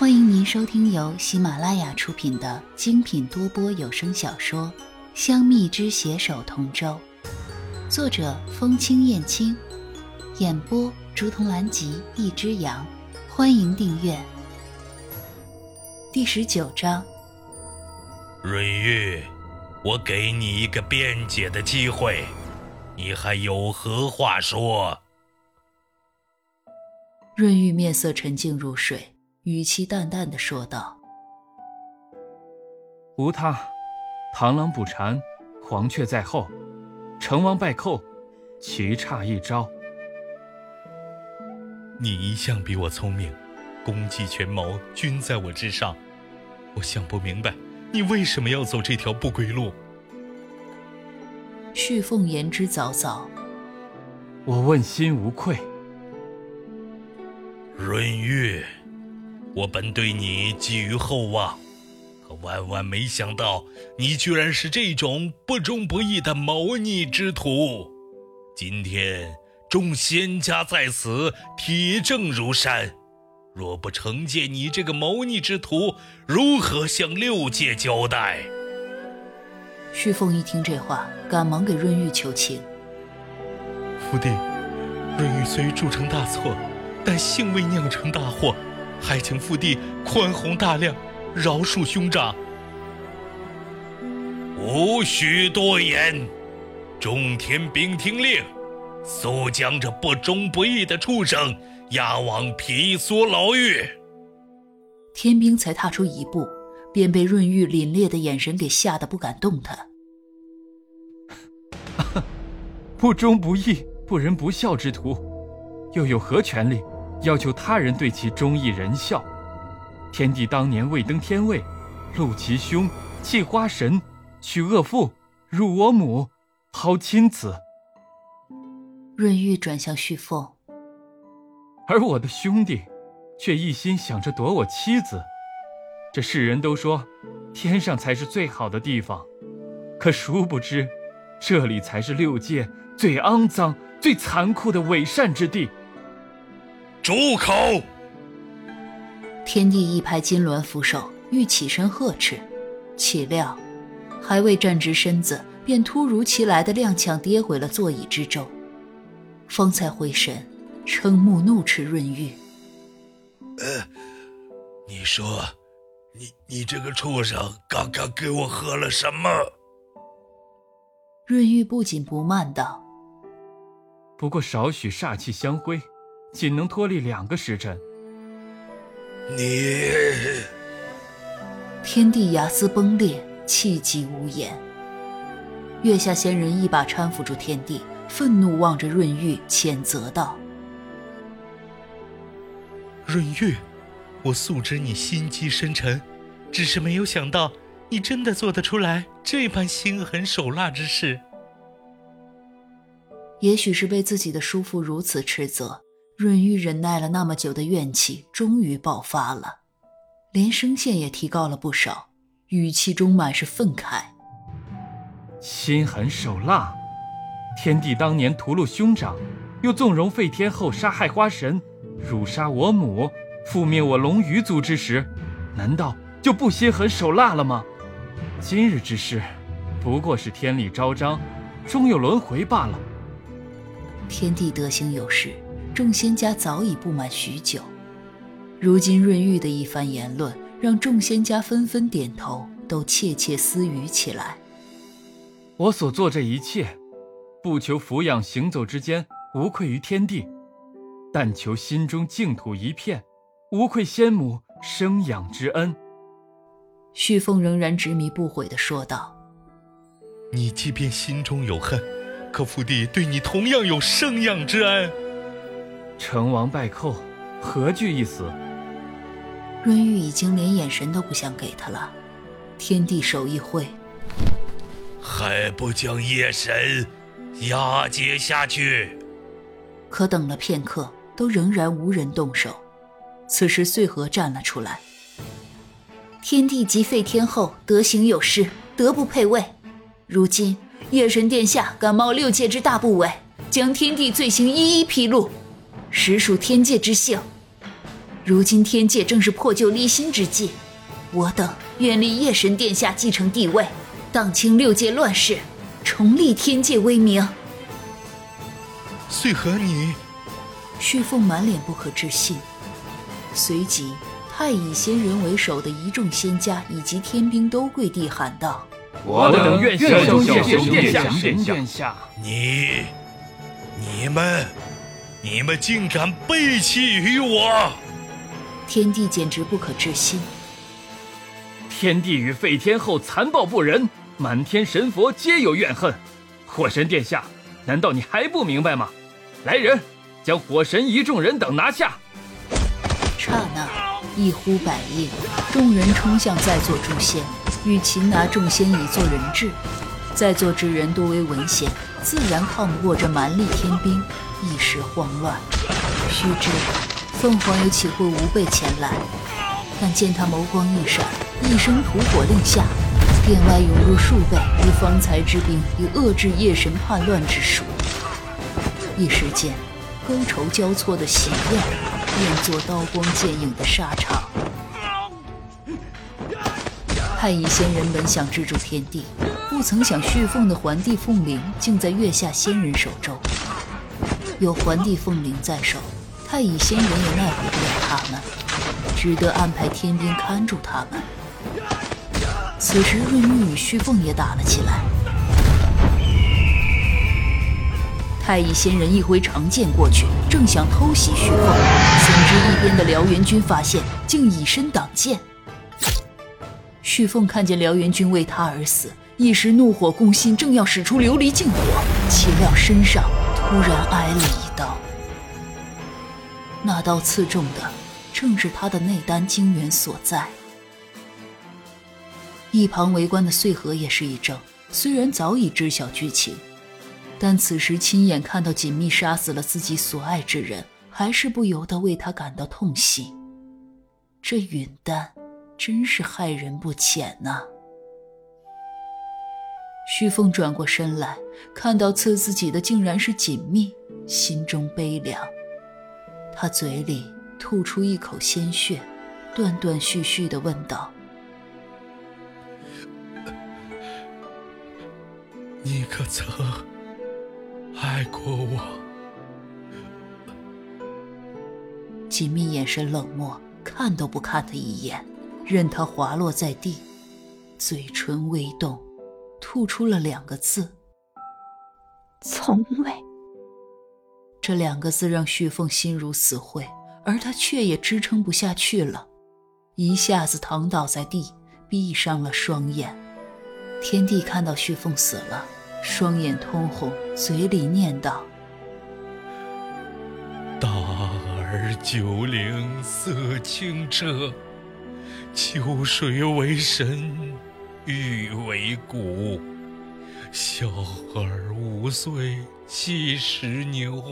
欢迎您收听由喜马拉雅出品的精品多播有声小说《香蜜之携手同舟》，作者风清燕青，演播竹筒兰吉一只羊。欢迎订阅。第十九章，润玉，我给你一个辩解的机会，你还有何话说？润玉面色沉静如水。语气淡淡的说道：“无他，螳螂捕蝉，黄雀在后，成王败寇，棋差一招。你一向比我聪明，功绩权谋均在我之上，我想不明白，你为什么要走这条不归路？”旭凤言之凿凿，我问心无愧。润玉。我本对你寄予厚望，可万万没想到，你居然是这种不忠不义的谋逆之徒。今天众仙家在此，铁证如山，若不惩戒你这个谋逆之徒，如何向六界交代？旭凤一听这话，赶忙给润玉求情：“福帝，润玉虽铸成大错，但幸未酿成大祸。”还请父帝宽宏大量，饶恕兄长。无需多言，众天兵听令，速将这不忠不义的畜生押往皮梭牢狱。天兵才踏出一步，便被润玉凛冽的眼神给吓得不敢动弹。不忠不义、不仁不孝之徒，又有何权利？要求他人对其忠义仁孝。天帝当年未登天位，戮其兄，弃花神，娶恶妇，辱我母，抛亲子。润玉转向旭凤，而我的兄弟，却一心想着夺我妻子。这世人都说，天上才是最好的地方，可殊不知，这里才是六界最肮脏、最残酷的伪善之地。住口！天帝一拍金銮扶手，欲起身呵斥，岂料还未站直身子，便突如其来的踉跄跌回了座椅之中，方才回神，瞠目怒斥润玉：“呃，你说，你你这个畜生，刚刚给我喝了什么？”润玉不紧不慢道：“不过少许煞气香灰。”仅能脱离两个时辰。你，天地牙丝崩裂，气急无言。月下仙人一把搀扶住天地，愤怒望着润玉，谴责道：“润玉，我素知你心机深沉，只是没有想到你真的做得出来这般心狠手辣之事。也许是被自己的叔父如此斥责。”润玉忍耐了那么久的怨气终于爆发了，连声线也提高了不少，语气中满是愤慨。心狠手辣，天帝当年屠戮兄长，又纵容废天后杀害花神，辱杀我母，覆灭我龙鱼族之时，难道就不心狠手辣了吗？今日之事，不过是天理昭彰，终有轮回罢了。天帝德行有失。众仙家早已不满许久，如今润玉的一番言论，让众仙家纷纷点头，都窃窃私语起来。我所做这一切，不求抚养行走之间无愧于天地，但求心中净土一片，无愧仙母生养之恩。旭凤仍然执迷不悔地说道：“你即便心中有恨，可父帝对你同样有生养之恩。”成王败寇，何惧一死？润玉已经连眼神都不想给他了。天地手一挥，还不将夜神押解下去？可等了片刻，都仍然无人动手。此时穗禾站了出来：“天帝即废天后，德行有失，德不配位。如今夜神殿下敢冒六界之大不韪，将天帝罪行一一披露。实属天界之幸。如今天界正是破旧立新之际，我等愿立夜神殿下继承帝位，荡清六界乱世，重立天界威名。穗禾，你……旭凤满脸不可置信，随即太乙仙人为首的一众仙家以及天兵都跪地喊道：“我等愿效忠夜神殿下！”你、你们、你们竟敢背弃于我！天帝简直不可置信。天帝与废天后残暴不仁，满天神佛皆有怨恨。火神殿下，难道你还不明白吗？来人！将火神一众人等拿下！刹那，一呼百应，众人冲向在座诸仙，欲擒拿众仙以做人质。在座之人多为文仙，自然抗不过这蛮力天兵，一时慌乱。须知，凤凰又岂会无备前来？但见他眸光一闪，一声吐火令下，殿外涌入数倍于方才之兵，以遏制夜神叛乱之术。一时间。勾筹交错的喜宴，变作刀光剑影的沙场。太乙仙人本想制住天地，不曾想续凤的环帝凤翎竟在月下仙人手中。有环帝凤翎在手，太乙仙人也奈何不了他们，只得安排天兵看住他们。此时，润玉与旭凤也打了起来。太乙仙人一挥长剑过去，正想偷袭旭凤，怎知一边的辽元君发现，竟以身挡剑。旭凤看见辽元君为他而死，一时怒火攻心，正要使出琉璃净火，岂料身上突然挨了一刀。那刀刺中的正是他的内丹精元所在。一旁围观的穗禾也是一怔，虽然早已知晓剧情。但此时亲眼看到锦觅杀死了自己所爱之人，还是不由得为他感到痛惜。这陨丹真是害人不浅呐！徐凤转过身来，看到刺自己的竟然是锦觅，心中悲凉。他嘴里吐出一口鲜血，断断续续的问道：“你可曾？”爱过我，锦觅眼神冷漠，看都不看他一眼，任他滑落在地，嘴唇微动，吐出了两个字：“从未。”这两个字让旭凤心如死灰，而他却也支撑不下去了，一下子躺倒在地，闭上了双眼。天帝看到旭凤死了。双眼通红，嘴里念道：“大而九灵色清澈，秋水为神，玉为骨。小儿五岁七十牛，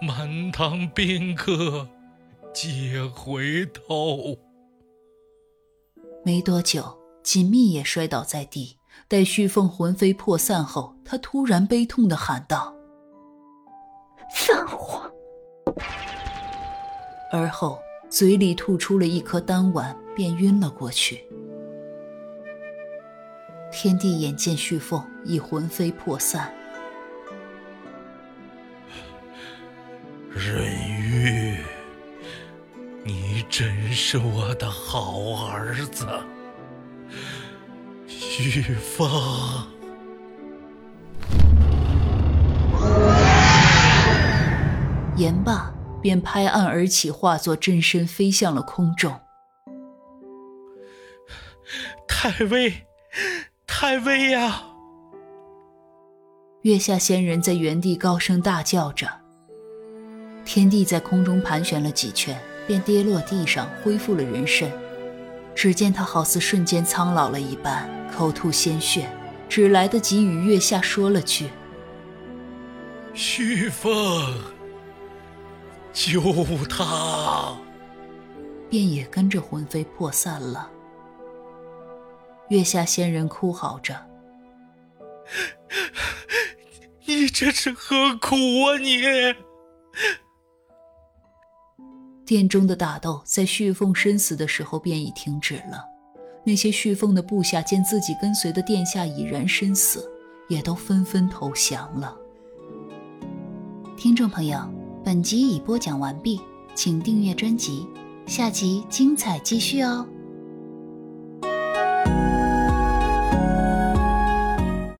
满堂宾客皆回头。”没多久，锦觅也摔倒在地。待旭凤魂飞魄散后，他突然悲痛的喊道：“父皇！”而后嘴里吐出了一颗丹丸，便晕了过去。天帝眼见旭凤已魂飞魄散，润玉，你真是我的好儿子。旭凤，言罢，便拍案而起，化作真身飞向了空中。太尉，太尉呀！月下仙人在原地高声大叫着。天帝在空中盘旋了几圈，便跌落地上，恢复了人身。只见他好似瞬间苍老了一般。口吐鲜血，只来得及与月下说了句：“旭凤，救他！”便也跟着魂飞魄散了。月下仙人哭嚎着：“ 你这是何苦啊！你！”殿中的打斗在旭凤身死的时候便已停止了。那些旭凤的部下见自己跟随的殿下已然身死，也都纷纷投降了。听众朋友，本集已播讲完毕，请订阅专辑，下集精彩继续哦。